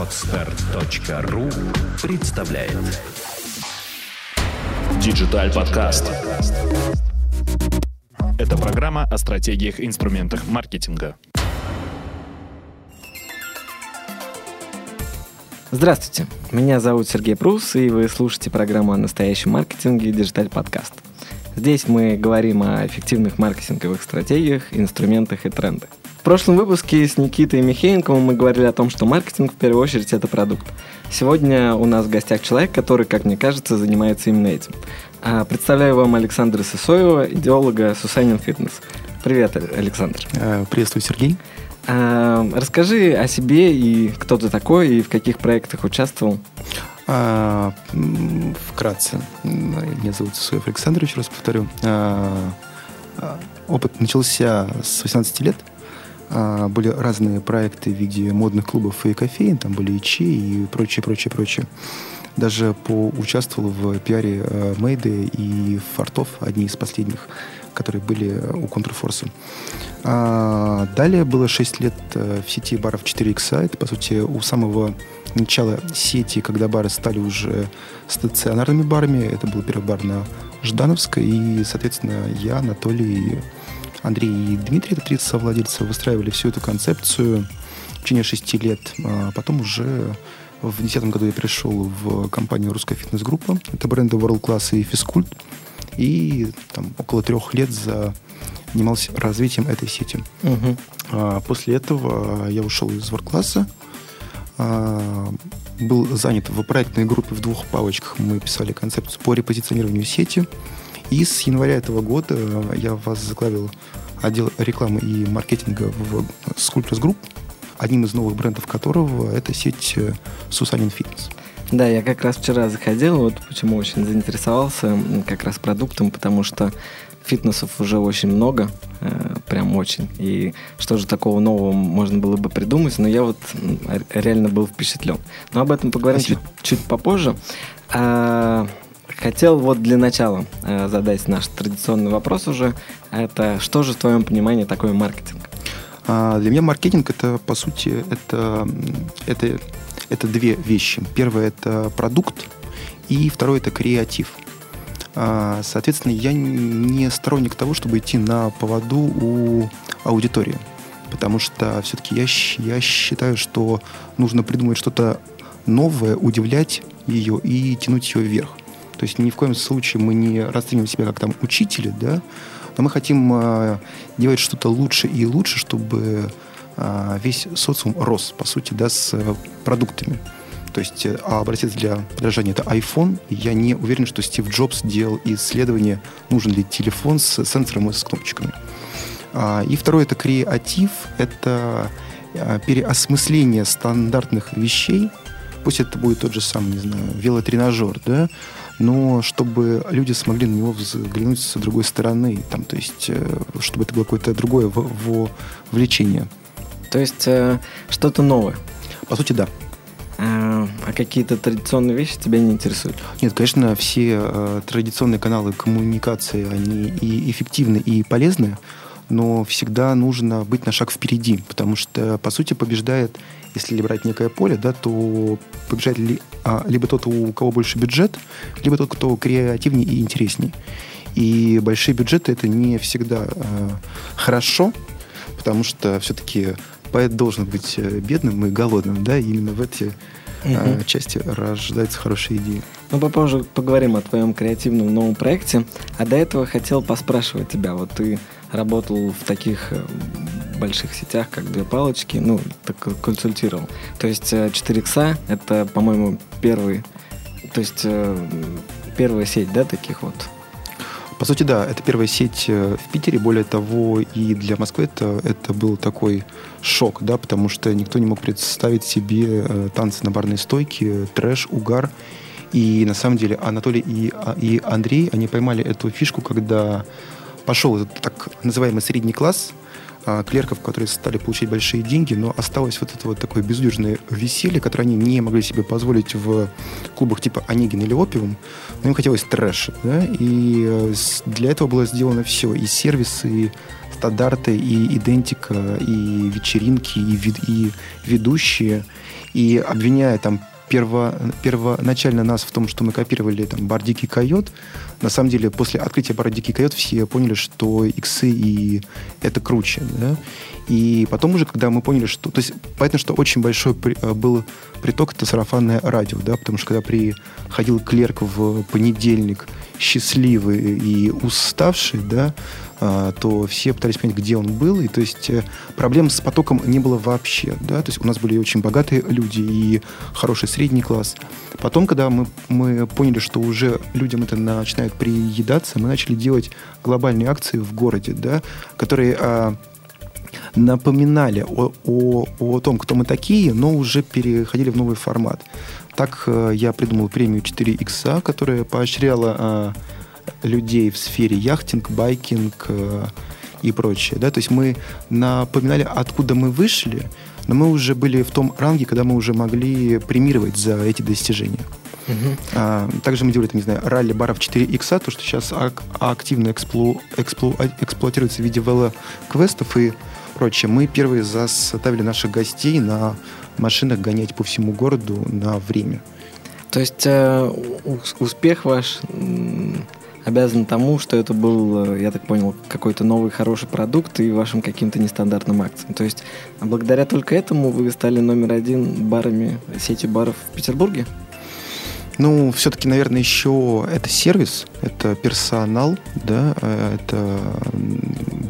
Отстар.ру представляет Digital подкаст. Это программа о стратегиях и инструментах маркетинга. Здравствуйте, меня зовут Сергей Прус, и вы слушаете программу о настоящем маркетинге Digital подкаст. Здесь мы говорим о эффективных маркетинговых стратегиях, инструментах и трендах. В прошлом выпуске с Никитой Михеенковым мы говорили о том, что маркетинг в первую очередь это продукт. Сегодня у нас в гостях человек, который, как мне кажется, занимается именно этим. А, представляю вам Александра Сысоева, идеолога Сусанин Фитнес. Привет, Александр. Э, приветствую, Сергей. А, расскажи о себе и кто ты такой, и в каких проектах участвовал. А, вкратце. Меня зовут Сысоев Александр, еще раз повторю. А, опыт начался с 18 лет – а, были разные проекты в виде модных клубов и кофеин, там были и Чи, и прочее, прочее, прочее. Даже поучаствовал в пиаре э, Мейды и Фортов, одни из последних, которые были у Контрфорса. А далее было 6 лет э, в сети баров 4X. Это, по сути, у самого начала сети, когда бары стали уже стационарными барами. Это был первый бар на Ждановской. И, соответственно, я, Анатолий Андрей и Дмитрий, это три совладельца, выстраивали всю эту концепцию в течение шести лет. А потом уже в 2010 году я пришел в компанию «Русская фитнес-группа». Это бренды World Class и Физкульт. И там около трех лет занимался развитием этой сети. Угу. А после этого я ушел из World Class. А, был занят в проектной группе в двух палочках. Мы писали концепцию по репозиционированию сети – и с января этого года я возглавил отдел рекламы и маркетинга в Sculptors Group, одним из новых брендов которого это сеть Сусанин Фитнес. Да, я как раз вчера заходил, вот почему очень заинтересовался как раз продуктом, потому что фитнесов уже очень много, э, прям очень. И что же такого нового можно было бы придумать, но я вот реально был впечатлен. Но об этом поговорим чуть, чуть попозже. А, Хотел вот для начала э, задать наш традиционный вопрос уже. Это что же в твоем понимании такое маркетинг? А, для меня маркетинг это, по сути, это, это, это две вещи. Первое это продукт, и второе это креатив. А, соответственно, я не сторонник того, чтобы идти на поводу у аудитории. Потому что все-таки я, я считаю, что нужно придумать что-то новое, удивлять ее и тянуть ее вверх. То есть ни в коем случае мы не расцениваем себя как там учители, да, но мы хотим э, делать что-то лучше и лучше, чтобы э, весь социум рос, по сути, да, с э, продуктами. То есть, э, а образец для подражания это iPhone. Я не уверен, что Стив Джобс делал исследование, нужен ли телефон с сенсором и с кнопочками. А, и второе это креатив, это переосмысление стандартных вещей. Пусть это будет тот же самый, не знаю, велотренажер, да, но чтобы люди смогли на него взглянуть с другой стороны, там, то есть, э, чтобы это было какое-то другое в, в влечение. То есть э, что-то новое? По сути, да. А, а какие-то традиционные вещи тебя не интересуют? Нет, конечно, все э, традиционные каналы коммуникации, они и эффективны, и полезны, но всегда нужно быть на шаг впереди, потому что, по сути, побеждает, если брать некое поле, да, то побеждает ли, а, либо тот, у кого больше бюджет, либо тот, кто креативнее и интереснее. И большие бюджеты это не всегда э, хорошо, потому что все-таки поэт должен быть э, бедным и голодным, да, и именно в эти угу. части рождаются хорошие идеи. Мы ну, попозже поговорим о твоем креативном новом проекте, а до этого хотел поспрашивать тебя, вот ты работал в таких э, больших сетях, как «Две палочки», ну, так консультировал. То есть 4X — это, по-моему, первый, то есть первая сеть, да, таких вот по сути, да, это первая сеть э, в Питере. Более того, и для Москвы это, это был такой шок, да, потому что никто не мог представить себе э, танцы на барной стойке, трэш, угар. И на самом деле Анатолий и, а, и Андрей, они поймали эту фишку, когда пошел этот так называемый средний класс, а, клерков, которые стали получать большие деньги, но осталось вот это вот такое безудержное веселье, которое они не могли себе позволить в клубах типа Онегин или Опиум, но им хотелось трэша, да, и э, для этого было сделано все, и сервисы, и стандарты, и идентика, и вечеринки, и, вид, и ведущие, и обвиняя там перво, первоначально нас в том, что мы копировали там бар Дикий Койот, на самом деле после открытия бара Дикий Койот все поняли, что иксы и это круче, да, и потом уже, когда мы поняли, что... То есть, понятно, что очень большой при, э, был приток, это сарафанное радио, да, потому что когда приходил клерк в понедельник, счастливый и уставший, да, а, то все пытались понять, где он был. И то есть э, проблем с потоком не было вообще. Да? То есть у нас были очень богатые люди и хороший средний класс. Потом, когда мы, мы поняли, что уже людям это начинает приедаться, мы начали делать глобальные акции в городе, да, которые а, напоминали о, о, о том, кто мы такие, но уже переходили в новый формат. Так э, я придумал премию 4 икса, которая поощряла а, людей в сфере яхтинг, байкинг э, и прочее. Да? То есть мы напоминали, откуда мы вышли, но мы уже были в том ранге, когда мы уже могли премировать за эти достижения. Uh-huh. А, также мы делали, не знаю, ралли баров 4 икса, то, что сейчас ак- активно эксплу- эксплу- эксплуатируется в виде вело-квестов и прочее. Мы первые заставили наших гостей на машинах гонять по всему городу на время. То есть э, успех ваш обязан тому, что это был, э, я так понял, какой-то новый хороший продукт и вашим каким-то нестандартным акциям. То есть благодаря только этому вы стали номер один барами, сетью баров в Петербурге? Ну, все-таки, наверное, еще это сервис, это персонал, да, э, это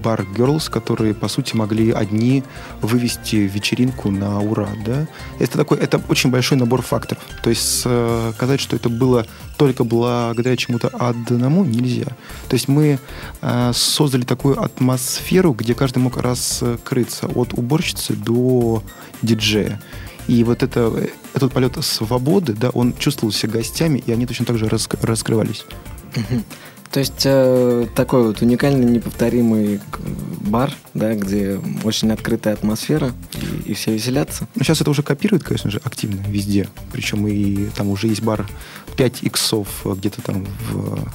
бар Girls, которые, по сути, могли одни вывести вечеринку на ура, да. Это такой, это очень большой набор факторов. То есть сказать, что это было только благодаря чему-то одному нельзя. То есть мы э, создали такую атмосферу, где каждый мог раскрыться от уборщицы до диджея. И вот это, этот полет свободы, да, он чувствовался гостями, и они точно так же раскрывались. То есть э, такой вот уникальный, неповторимый бар, да, где очень открытая атмосфера и, и все веселятся. Ну, сейчас это уже копируют, конечно же, активно везде. Причем и там уже есть бар 5 иксов где-то там в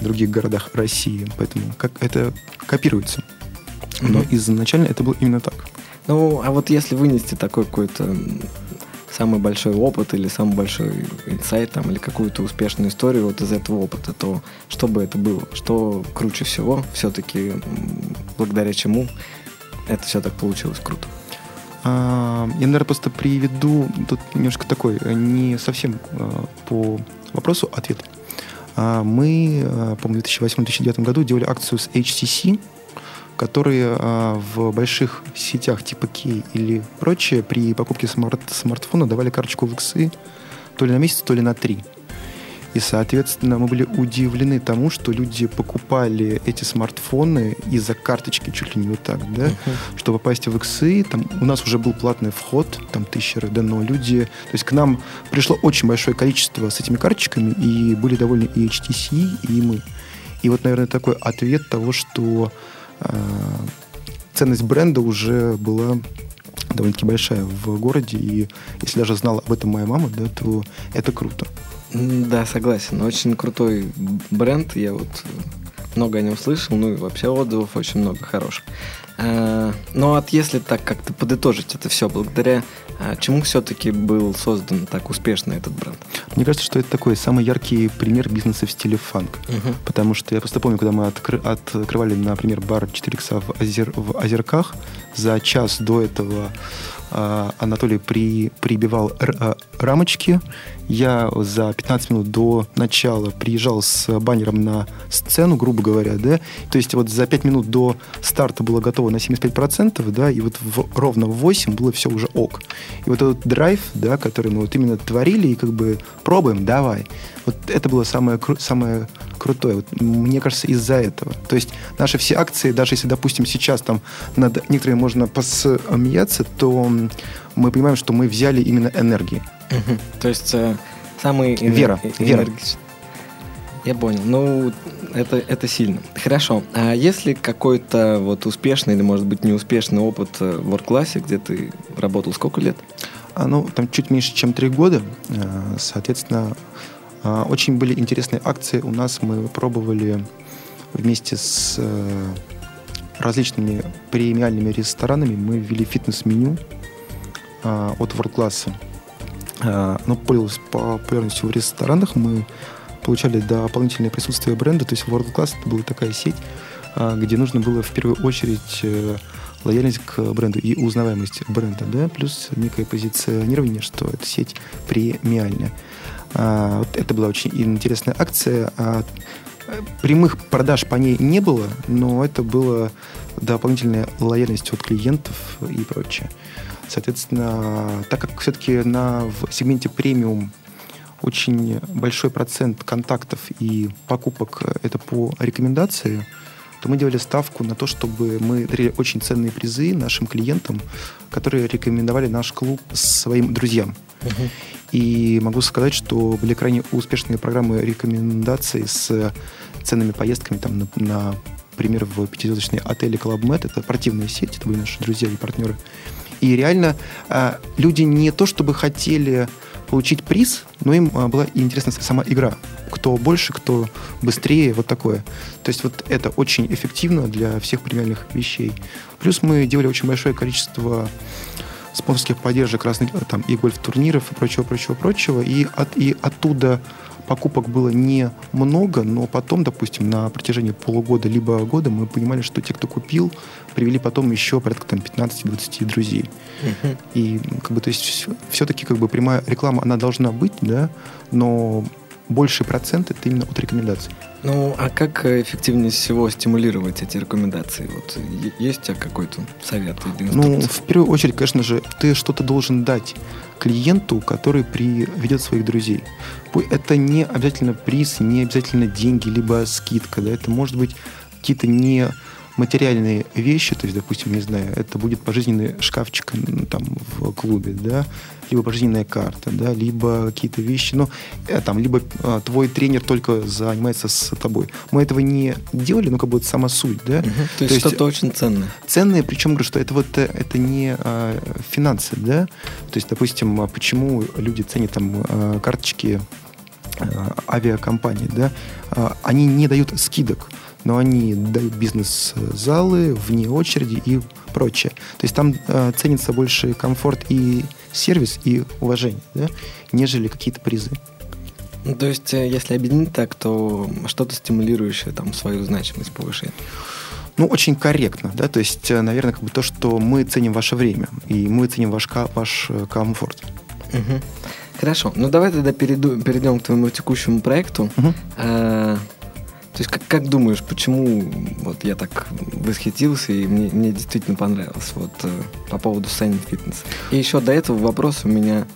других городах России. Поэтому как это копируется. Но mm-hmm. изначально это было именно так. Ну, а вот если вынести такой какой-то самый большой опыт или самый большой инсайт там, или какую-то успешную историю вот из этого опыта, то что бы это было? Что круче всего все-таки, благодаря чему это все так получилось круто? А, я, наверное, просто приведу тут немножко такой, э, не совсем а, по вопросу ответ. А, мы, по-моему, в 2008-2009 году делали акцию с HTC, которые а, в больших сетях типа Key или прочее при покупке смарт смартфона давали карточку в иксы то ли на месяц, то ли на три. И, соответственно, мы были удивлены тому, что люди покупали эти смартфоны из-за карточки чуть ли не вот так, да, uh-huh. чтобы попасть в иксы. Там у нас уже был платный вход, там тысячи РД, но люди... То есть к нам пришло очень большое количество с этими карточками, и были довольны и HTC, и мы. И вот, наверное, такой ответ того, что ценность бренда уже была довольно-таки большая в городе, и если даже знала об этом моя мама, да, то это круто. Да, согласен. Очень крутой бренд. Я вот много о нем слышал, ну и вообще отзывов очень много хороших. А, но вот если так как-то подытожить это все, благодаря а, чему все-таки был создан так успешно этот бренд? Мне кажется, что это такой самый яркий пример бизнеса в стиле фанк. Угу. Потому что я просто помню, когда мы откры- открывали, например, бар 4 икса в, Озер- в Озерках, за час до этого а, Анатолий при, прибивал р, рамочки, я за 15 минут до начала приезжал с баннером на сцену, грубо говоря, да, то есть вот за 5 минут до старта было готово на 75%, да, и вот в, ровно в 8 было все уже ок. И вот этот драйв, да, который мы вот именно творили и как бы пробуем, давай, вот это было самое, самое крутое. Вот, мне кажется, из-за этого. То есть наши все акции, даже если, допустим, сейчас там над некоторыми можно посмеяться, то мы понимаем, что мы взяли именно энергии. Угу. То есть э, самый энер... Вера. Вера. Я понял. Ну, это, это сильно. Хорошо. А если какой-то вот успешный или, может быть, неуспешный опыт э, в Work где ты работал сколько лет? А, ну, там чуть меньше, чем три года. Э, соответственно, э, очень были интересные акции. У нас мы пробовали вместе с различными премиальными ресторанами мы ввели фитнес-меню от World Class. А, оно пользовалось популярностью в ресторанах. Мы получали дополнительное присутствие бренда. То есть World Class это была такая сеть, а, где нужно было в первую очередь э, лояльность к бренду и узнаваемость бренда, да, плюс некое позиционирование, что эта сеть премиальная. А, вот это была очень интересная акция. А, прямых продаж по ней не было, но это было дополнительная лояльность от клиентов и прочее. Соответственно, так как все-таки на, в сегменте премиум очень большой процент контактов и покупок это по рекомендации, то мы делали ставку на то, чтобы мы дарили очень ценные призы нашим клиентам, которые рекомендовали наш клуб своим друзьям. Uh-huh. И могу сказать, что были крайне успешные программы рекомендаций с ценными поездками, там, на, на например, в пятизвездочный отель Club Med. Это спортивная сеть, это были наши друзья и партнеры. И реально э, люди не то чтобы хотели получить приз, но им а, была интересна сама игра. Кто больше, кто быстрее, вот такое. То есть вот это очень эффективно для всех премиальных вещей. Плюс мы делали очень большое количество спонсорских поддержек разных там и гольф-турниров и прочего, прочего, прочего. И, от, и оттуда покупок было немного, но потом, допустим, на протяжении полугода либо года мы понимали, что те, кто купил, привели потом еще порядка там 15-20 друзей. Uh-huh. И как бы, то есть все-таки как бы прямая реклама, она должна быть, да, но больший процент это именно от рекомендаций. Ну, а как эффективнее всего стимулировать эти рекомендации? Вот есть у тебя какой-то совет или Ну, в первую очередь, конечно же, ты что-то должен дать клиенту, который приведет своих друзей. Это не обязательно приз, не обязательно деньги, либо скидка, да, это может быть какие-то не материальные вещи, то есть, допустим, не знаю, это будет пожизненный шкафчик там в клубе, да, либо пожизненная карта, да, либо какие-то вещи, ну, э, там, либо а, твой тренер только занимается с тобой. Мы этого не делали, но как бы это сама суть, да. Угу. То, есть что-то очень ценное. Ценное, причем говорю, что это вот э, это не а, финансы, да. То есть, допустим, а почему люди ценят там а, карточки авиакомпаний, да, они не дают скидок но они дают бизнес-залы вне очереди и прочее. То есть там э, ценится больше комфорт и сервис, и уважение, да, нежели какие-то призы. Ну, то есть, э, если объединить так, то что-то стимулирующее там свою значимость повышает. Ну, очень корректно, да, то есть, э, наверное, как бы то, что мы ценим ваше время, и мы ценим ваш, ваш э, комфорт. Угу. Хорошо, ну давай тогда перейду, перейдем к твоему текущему проекту. Угу. А, то есть как, как думаешь, почему вот я так восхитился и мне, мне действительно понравилось вот э, по поводу Sunny Fitness? И еще до этого вопрос у меня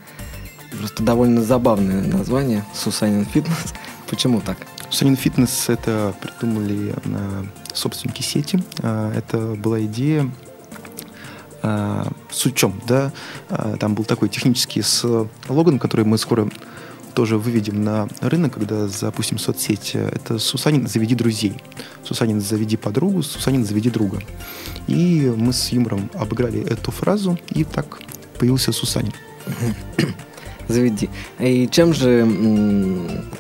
просто довольно забавное название Сусанин Fitness. Почему так? Сусанин Fitness это придумали собственники сети. Э, это была идея э, с учем, да, э, там был такой технический слоган, который мы скоро тоже выведем на рынок, когда запустим соцсеть, это Сусанин «Заведи друзей». Сусанин «Заведи подругу», Сусанин «Заведи друга». И мы с юмором обыграли эту фразу, и так появился Сусанин. Заведи. И чем же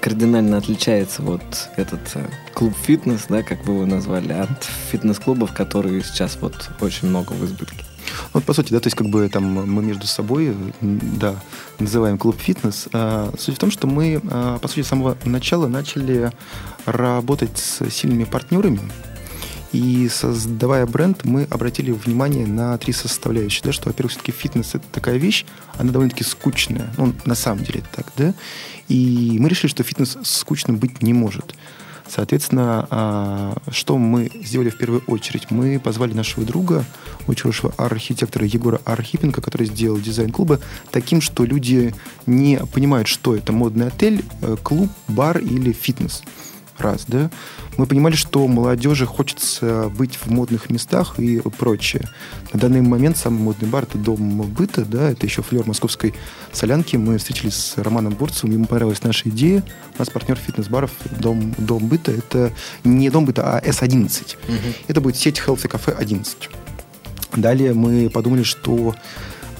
кардинально отличается вот этот э, клуб фитнес, да, как вы его назвали, от фитнес-клубов, которые сейчас вот очень много в избытке? Вот, по сути, да, то есть как бы там мы между собой, да, называем клуб фитнес. А, суть в том, что мы, а, по сути, с самого начала начали работать с сильными партнерами, и создавая бренд, мы обратили внимание на три составляющие. Да, что, во-первых, все-таки фитнес это такая вещь, она довольно-таки скучная. Ну, на самом деле это так, да. И мы решили, что фитнес скучным быть не может. Соответственно, а, что мы сделали в первую очередь? Мы позвали нашего друга, очень хорошего архитектора Егора Архипенко, который сделал дизайн клуба таким, что люди не понимают, что это модный отель, э, клуб, бар или фитнес раз, да, мы понимали, что молодежи хочется быть в модных местах и прочее. На данный момент самый модный бар – это Дом быта, да, это еще флер московской солянки. Мы встретились с Романом Бурцевым, ему понравилась наша идея. У нас партнер фитнес-баров Дом, Дом быта – это не Дом быта, а S11. Угу. Это будет сеть Healthy Cafe 11. Далее мы подумали, что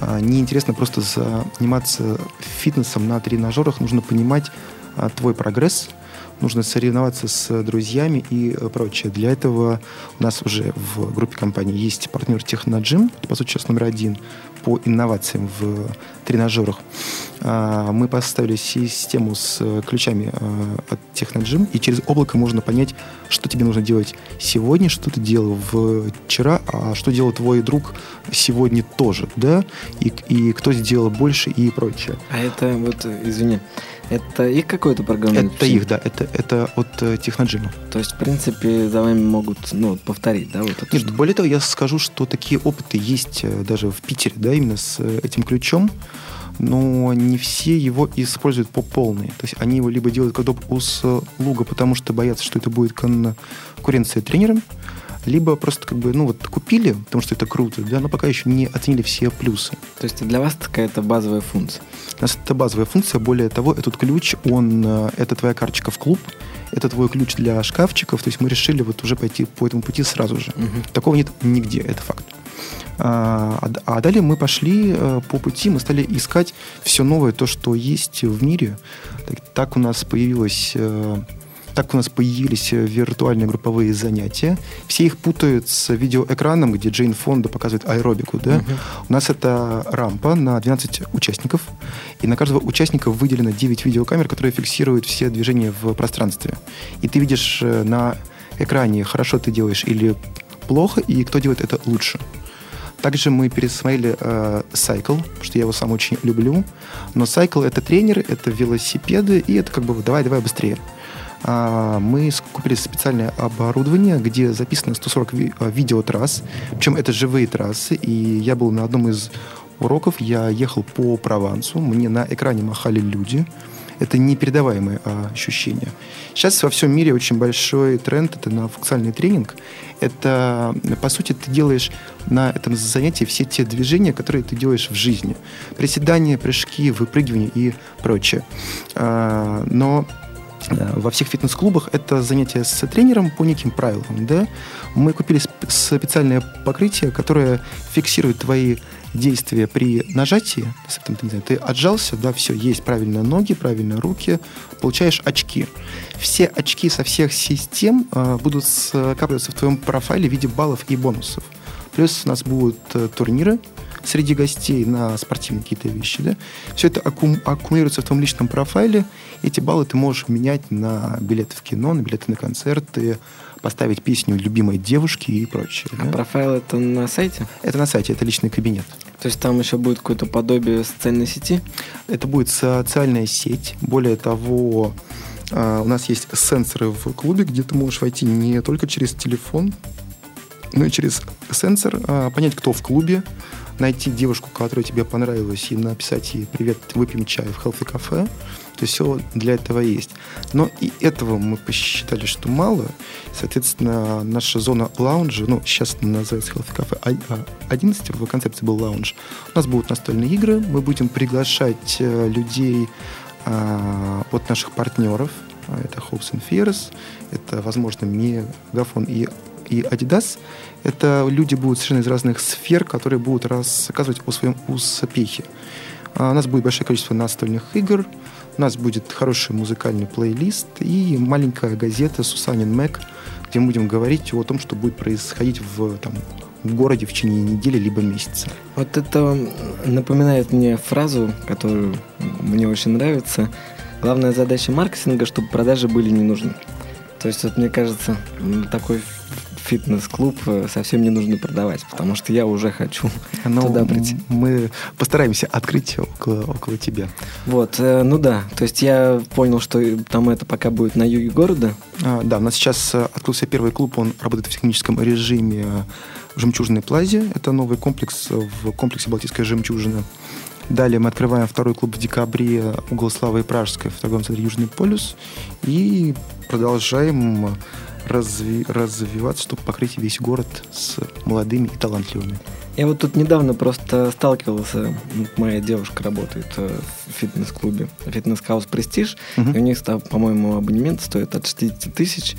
а, неинтересно просто заниматься фитнесом на тренажерах, нужно понимать а, твой прогресс – нужно соревноваться с друзьями и прочее. Для этого у нас уже в группе компании есть партнер Техноджим, по сути, сейчас номер один по инновациям в тренажерах. А, мы поставили систему с ключами а, от Техноджим, и через облако можно понять, что тебе нужно делать сегодня, что ты делал вчера, а что делал твой друг сегодня тоже, да, и, и кто сделал больше и прочее. А это вот, извини, это их какой-то программное Это их, да, это, это от э, Техноджима. То есть, в принципе, за вами могут ну, повторить, да? Вот это Нет, более того, я скажу, что такие опыты есть э, даже в Питере, да, именно с э, этим ключом, но не все его используют по полной. То есть они его либо делают как доп. услуга, потому что боятся, что это будет конкуренция тренерам, либо просто как бы, ну вот купили, потому что это круто, да, но пока еще не оценили все плюсы. То есть для вас какая-то базовая функция? У нас это базовая функция, более того, этот ключ, он, э, это твоя карточка в клуб, это твой ключ для шкафчиков, то есть мы решили вот уже пойти по этому пути сразу же. Угу. Такого нет нигде, это факт. А, а, а далее мы пошли э, по пути, мы стали искать все новое, то, что есть в мире. Так, так у нас появилась э, так у нас появились э, виртуальные групповые занятия. Все их путают с видеоэкраном, где Джейн Фонда показывает аэробику. Да? Uh-huh. У нас это рампа на 12 участников, и на каждого участника выделено 9 видеокамер, которые фиксируют все движения в пространстве. И ты видишь э, на экране, хорошо ты делаешь или плохо, и кто делает это лучше. Также мы пересмотрели э, Cycle, что я его сам очень люблю. Но Cycle — это тренеры, это велосипеды, и это как бы давай-давай быстрее. А, мы купили специальное оборудование, где записано 140 ви- а, видеотрасс, причем это живые трассы, и я был на одном из уроков, я ехал по Провансу, мне на экране махали люди, это непередаваемое а, ощущение. Сейчас во всем мире очень большой тренд это на функциональный тренинг. Это, по сути, ты делаешь на этом занятии все те движения, которые ты делаешь в жизни. Приседания, прыжки, выпрыгивания и прочее. Но во всех фитнес-клубах это занятие с тренером по неким правилам. Да? Мы купили специальное покрытие, которое фиксирует твои действия при нажатии. Ты отжался, да, все, есть правильно ноги, правильно руки, получаешь очки. Все очки со всех систем э, будут скапливаться в твоем профайле в виде баллов и бонусов. Плюс у нас будут э, турниры, среди гостей на спортивные какие-то вещи, да, все это аккум, аккумулируется в твоем личном профайле. Эти баллы ты можешь менять на билеты в кино, на билеты на концерты, поставить песню любимой девушки и прочее. А да? профайл это на сайте? Это на сайте, это личный кабинет. То есть там еще будет какое-то подобие социальной сети? Это будет социальная сеть. Более того, а, у нас есть сенсоры в клубе, где ты можешь войти не только через телефон, но и через сенсор, а, понять, кто в клубе, найти девушку, которая тебе понравилась, и написать ей «Привет, выпьем чай в Healthy Cafe». То есть все для этого есть. Но и этого мы посчитали, что мало. Соответственно, наша зона лаунжа, ну, сейчас называется Healthy Cafe 11, в концепции был лаунж. У нас будут настольные игры, мы будем приглашать э, людей а, от наших партнеров. Это Hopes and Fears, это, возможно, Мегафон и и Adidas, это люди будут совершенно из разных сфер, которые будут рассказывать о своем успехе. А у нас будет большое количество настольных игр, у нас будет хороший музыкальный плейлист и маленькая газета «Сусанин Мэг», где мы будем говорить о том, что будет происходить в, там, в городе в течение недели либо месяца. Вот это напоминает мне фразу, которую мне очень нравится. Главная задача маркетинга, чтобы продажи были не нужны. То есть, вот, мне кажется, такой фитнес-клуб э, совсем не нужно продавать, потому что я уже хочу Но туда прийти. Мы постараемся открыть около, около тебя. Вот, э, ну да, то есть я понял, что там это пока будет на юге города. А, да, у нас сейчас э, открылся первый клуб, он работает в техническом режиме в Жемчужной Плазе. Это новый комплекс в комплексе Балтийская жемчужина. Далее мы открываем второй клуб в декабре угол Славы и Пражской в торговом центре «Южный полюс». И продолжаем разви, развиваться, чтобы покрыть весь город с молодыми и талантливыми. Я вот тут недавно просто сталкивался, моя девушка работает э, в фитнес-клубе, Fitness House «Престиж», угу. и у них, по-моему, абонемент стоит от 60 тысяч,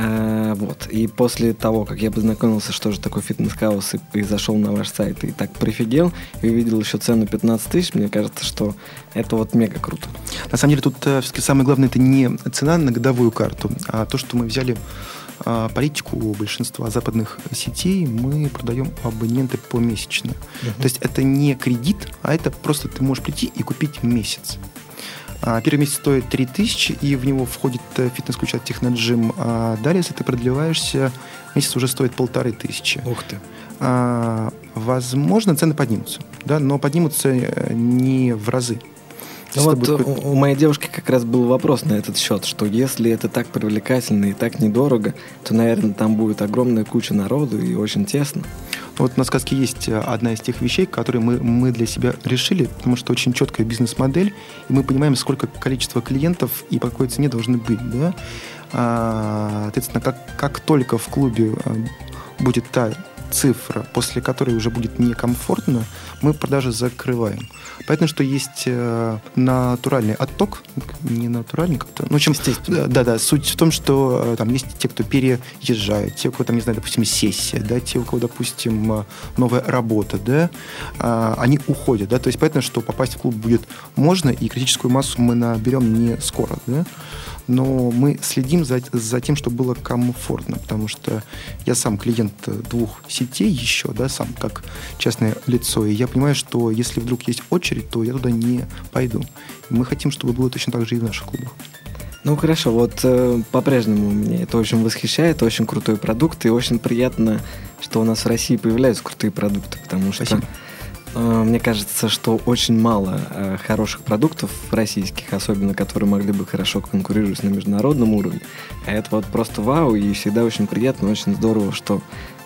А, вот. И после того, как я познакомился, что же такое Fitness House, и, и зашел на ваш сайт, и так прифигел, и увидел еще цену 15 тысяч, мне кажется, что это вот мега круто. На самом деле тут э, все-таки самое главное, это не цена на годовую карту, а то, что мы взяли а, политику большинства западных сетей мы продаем абоненты помесячно. Uh-huh. То есть это не кредит, а это просто ты можешь прийти и купить месяц. А, первый месяц стоит 3000, и в него входит э, фитнес-ключ от Техноджим. А далее, если ты продлеваешься, месяц уже стоит полторы тысячи. Ух ты. А, возможно, цены поднимутся, да, но поднимутся э, не в разы. Ну вот у, у моей девушки как раз был вопрос на этот счет, что если это так привлекательно и так недорого, то, наверное, там будет огромная куча народу и очень тесно. Вот на сказке есть э, одна из тех вещей, которые мы, мы для себя решили, потому что очень четкая бизнес-модель, и мы понимаем, сколько количество клиентов и по какой цене должны быть. Да? А, соответственно, как, как только в клубе э, будет та цифра, после которой уже будет некомфортно, мы продажи закрываем. Понятно, что есть э, натуральный отток, не натуральный как-то. Ну, чем, да, да, суть в том, что э, там есть те, кто переезжает, те, у кого там, не знаю, допустим, сессия, да, те, у кого, допустим, э, новая работа, да, э, они уходят, да, то есть понятно, что попасть в клуб будет можно, и критическую массу мы наберем не скоро, да но мы следим за, за тем, чтобы было комфортно, потому что я сам клиент двух сетей еще, да, сам как частное лицо, и я понимаю, что если вдруг есть очередь, то я туда не пойду. Мы хотим, чтобы было точно так же и в наших клубах. Ну хорошо, вот э, по-прежнему меня это очень восхищает, очень крутой продукт, и очень приятно, что у нас в России появляются крутые продукты, потому что Спасибо. Э, мне кажется, что очень мало э, хороших продуктов российских, особенно которые могли бы хорошо конкурировать на международном уровне. А это вот просто вау, и всегда очень приятно, очень здорово, что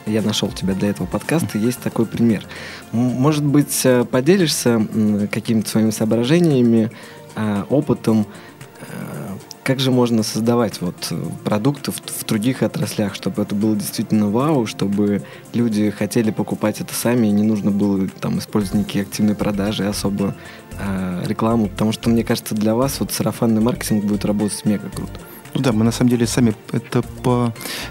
я нашел тебя для этого подкаста, есть такой пример. Может быть, э, поделишься какими-то своими соображениями, опытом, как же можно создавать вот э, продукты в, в других отраслях, чтобы это было действительно вау, чтобы люди хотели покупать это сами, и не нужно было там использовать никакие активные продажи, особо э, рекламу, потому что, мне кажется, для вас вот сарафанный маркетинг будет работать мега круто. Ну да, мы на самом деле сами это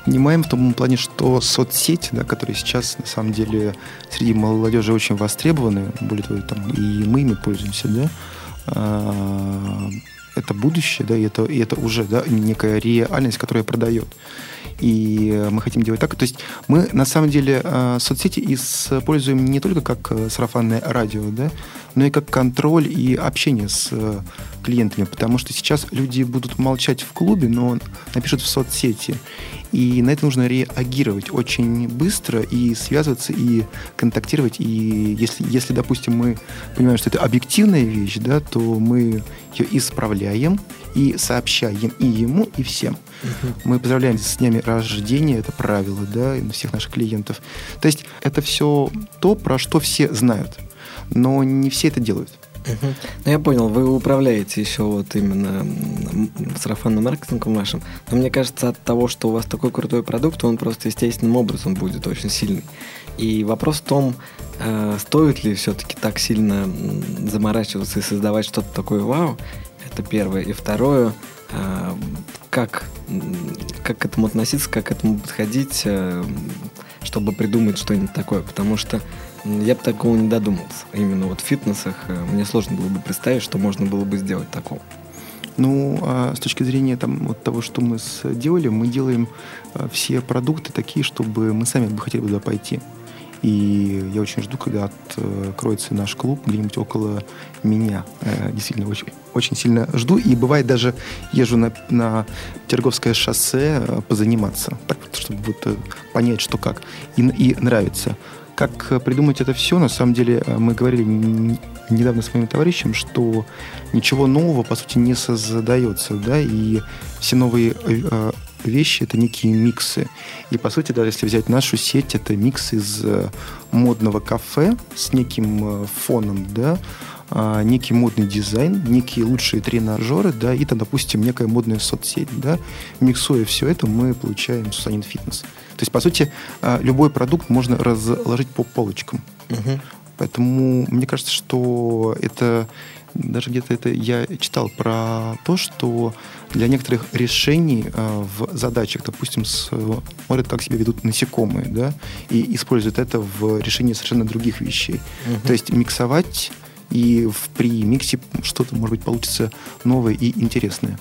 понимаем в том плане, что соцсети, да, которые сейчас на самом деле среди молодежи очень востребованы, более того, там и мы ими пользуемся, да, а, это будущее, да, и это, и это уже да, некая реальность, которая продает. И мы хотим делать так. То есть мы на самом деле э, соцсети используем не только как э, сарафанное радио, да, но и как контроль и общение с э, клиентами, потому что сейчас люди будут молчать в клубе, но напишут в соцсети. И на это нужно реагировать очень быстро и связываться, и контактировать. И если, если допустим, мы понимаем, что это объективная вещь, да, то мы ее исправляем и сообщаем и ему, и всем. Uh-huh. Мы поздравляем с днями рождения, это правило, да, всех наших клиентов. То есть это все то, про что все знают, но не все это делают. Ну, я понял, вы управляете еще вот именно сарафанным маркетингом вашим. Но мне кажется, от того, что у вас такой крутой продукт, он просто естественным образом будет очень сильный. И вопрос в том, э, стоит ли все-таки так сильно заморачиваться и создавать что-то такое вау. Это первое. И второе, э, как, как к этому относиться, как к этому подходить, э, чтобы придумать что-нибудь такое. Потому что я бы такого не додумался. Именно вот в фитнесах э, мне сложно было бы представить, что можно было бы сделать такого. Ну, а с точки зрения там, вот того, что мы сделали, мы делаем а, все продукты такие, чтобы мы сами бы хотели туда пойти. И я очень жду, когда откроется наш клуб где-нибудь около меня. Э, действительно, очень, очень сильно жду. И бывает даже езжу на, на Терговское шоссе э, позаниматься, так вот, чтобы вот понять, что как. И, и нравится. Как э, придумать это все, на самом деле, э, мы говорили недавно с моим товарищем, что ничего нового, по сути, не создается, да, и все новые э, вещи — это некие миксы. И, по сути, даже если взять нашу сеть, это микс из модного кафе с неким фоном, да, а, некий модный дизайн, некие лучшие тренажеры, да, и там, допустим, некая модная соцсеть, да. Миксуя все это, мы получаем Сусанин фитнес. То есть, по сути, а, любой продукт можно разложить по полочкам. Угу. Поэтому мне кажется, что это даже где-то это я читал про то, что для некоторых решений э, в задачах, допустим, смотрят, как себя ведут насекомые, да, и используют это в решении совершенно других вещей. Угу. То есть миксовать и в, при миксе что-то, может быть, получится новое и интересное.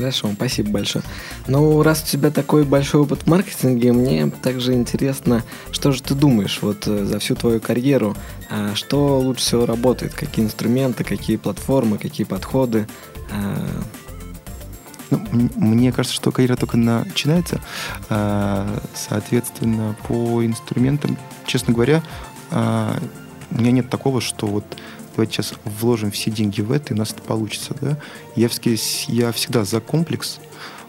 Хорошо, спасибо большое. Ну, раз у тебя такой большой опыт в маркетинге, мне также интересно, что же ты думаешь вот э, за всю твою карьеру, а что лучше всего работает, какие инструменты, какие платформы, какие подходы? А? Ну, мне кажется, что карьера только начинается. А, соответственно, по инструментам, честно говоря, у меня нет такого, что вот давайте сейчас вложим все деньги в это, и у нас это получится. Да? Я, я всегда за комплекс.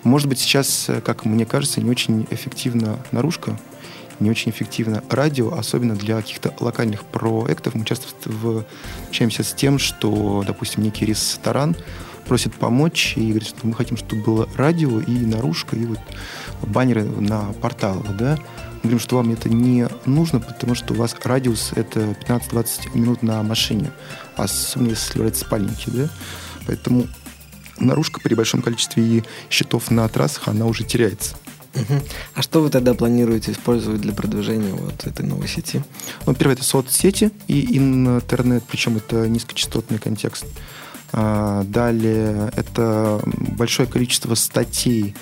Может быть, сейчас, как мне кажется, не очень эффективна наружка, не очень эффективно радио, особенно для каких-то локальных проектов. Мы часто встречаемся с тем, что, допустим, некий ресторан просит помочь и говорит, что мы хотим, чтобы было радио и наружка, и вот баннеры на порталах, да говорим, что вам это не нужно, потому что у вас радиус это 15-20 минут на машине, особенно если брать спальники, да? Поэтому наружка при большом количестве счетов на трассах, она уже теряется. Угу. А что вы тогда планируете использовать для продвижения вот этой новой сети? Ну, первое, это соцсети и интернет, причем это низкочастотный контекст. А, далее, это большое количество статей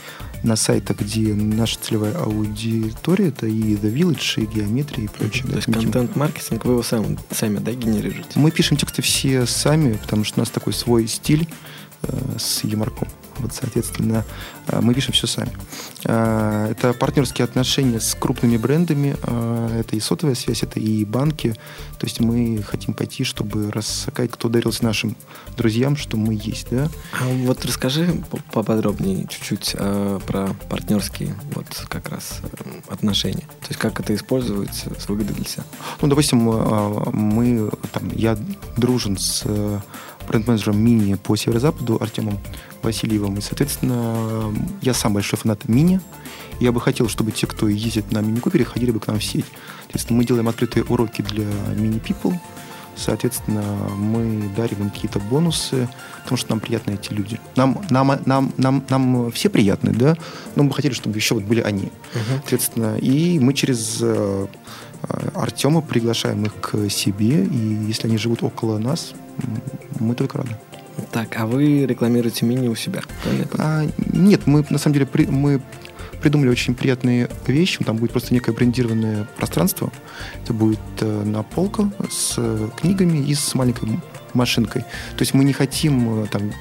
на сайтах, где наша целевая аудитория, это и The Village, и геометрия, и прочее. То есть контент-маркетинг вы его сами, сами да, генерируете? Мы пишем тексты все сами, потому что у нас такой свой стиль э, с юморком. Вот, соответственно, э, мы пишем все сами. Э, это партнерские отношения с крупными брендами, э, это и сотовая связь, это и банки. То есть мы хотим пойти, чтобы рассказать, кто дарился нашим друзьям, что мы есть, да. А вот расскажи поподробнее чуть-чуть про партнерские вот как раз отношения. То есть как это используется с выгодой для себя? Ну, допустим, мы, там, я дружен с бренд-менеджером Мини по северо-западу Артемом Васильевым. И, соответственно, я сам большой фанат Мини. Я бы хотел, чтобы те, кто ездит на Мини Купере, ходили бы к нам в сеть. Соответственно, мы делаем открытые уроки для Мини People. Соответственно, мы дарим им какие-то бонусы, потому что нам приятны эти люди. Нам, нам, нам, нам, нам все приятны, да, но мы бы хотели, чтобы еще вот были они. Uh-huh. Соответственно, и мы через э, Артема приглашаем их к себе, и если они живут около нас, мы только рады. Так, а вы рекламируете мини у себя? А, нет, мы на самом деле при, мы придумали очень приятные вещи. Там будет просто некое брендированное пространство. Это будет э, на полка с книгами и с маленькой машинкой. То есть мы не хотим э, там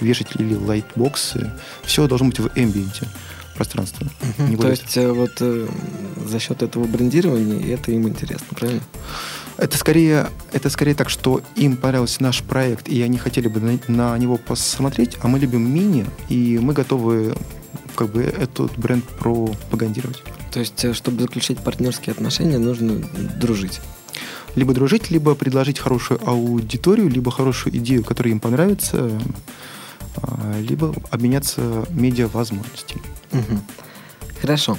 вешать или лайтбоксы. Все должно быть в эмбиенте пространства. Угу, то есть э, вот э, за счет этого брендирования это им интересно, правильно? Это скорее, это скорее так, что им понравился наш проект, и они хотели бы на, на него посмотреть, а мы любим мини, и мы готовы как бы этот бренд пропагандировать. То есть, э, чтобы заключать партнерские отношения, нужно дружить либо дружить, либо предложить хорошую аудиторию, либо хорошую идею, которая им понравится, а, либо обменяться медиа возможностями. Угу. Хорошо.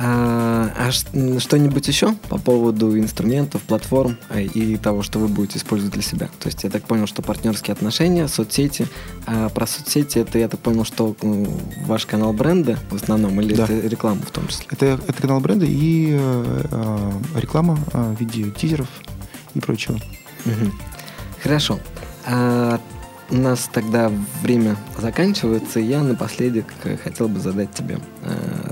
А, а что-нибудь еще по поводу инструментов, платформ а, и того, что вы будете использовать для себя? То есть я так понял, что партнерские отношения, соцсети. А про соцсети это я так понял, что ваш канал бренда в основном или да. это реклама в том числе? Это, это канал бренда и э, реклама э, в виде тизеров и прочего. Угу. Хорошо. А, у нас тогда время заканчивается, я напоследок хотел бы задать тебе э,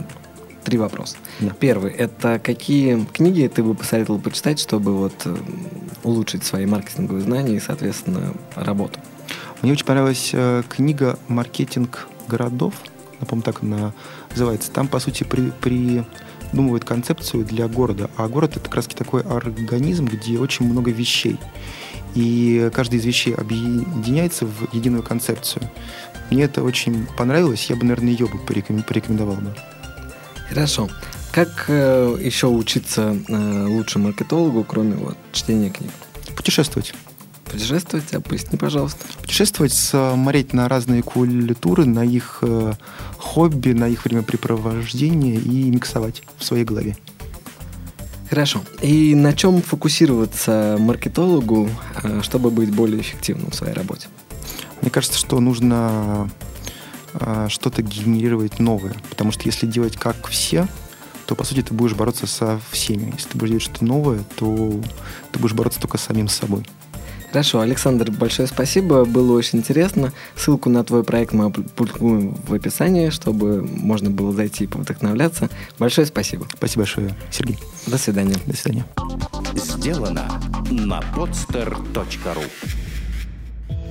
три вопроса. Да. Первый – это какие книги ты бы посоветовал почитать, чтобы вот э, улучшить свои маркетинговые знания и, соответственно, работу? Мне очень понравилась э, книга «Маркетинг городов». Напомню, так она называется. Там, по сути, при, придумывают концепцию для города. А город – это как раз такой организм, где очень много вещей и каждая из вещей объединяется в единую концепцию. Мне это очень понравилось, я бы, наверное, ее бы порекомендовал бы. Хорошо. Как э, еще учиться э, лучше маркетологу, кроме вот, чтения книг? Путешествовать. Путешествовать? А поясни, пожалуйста. Путешествовать, смотреть на разные культуры, на их э, хобби, на их времяпрепровождение и миксовать в своей голове. Хорошо. И на чем фокусироваться маркетологу, э, чтобы быть более эффективным в своей работе? Мне кажется, что нужно что-то генерировать новое. Потому что если делать как все, то, по сути, ты будешь бороться со всеми. Если ты будешь делать что-то новое, то ты будешь бороться только с самим собой. Хорошо, Александр, большое спасибо, было очень интересно. Ссылку на твой проект мы опубликуем в описании, чтобы можно было зайти и повдохновляться. Большое спасибо. Спасибо большое, Сергей. До свидания. До свидания. Сделано на podster.ru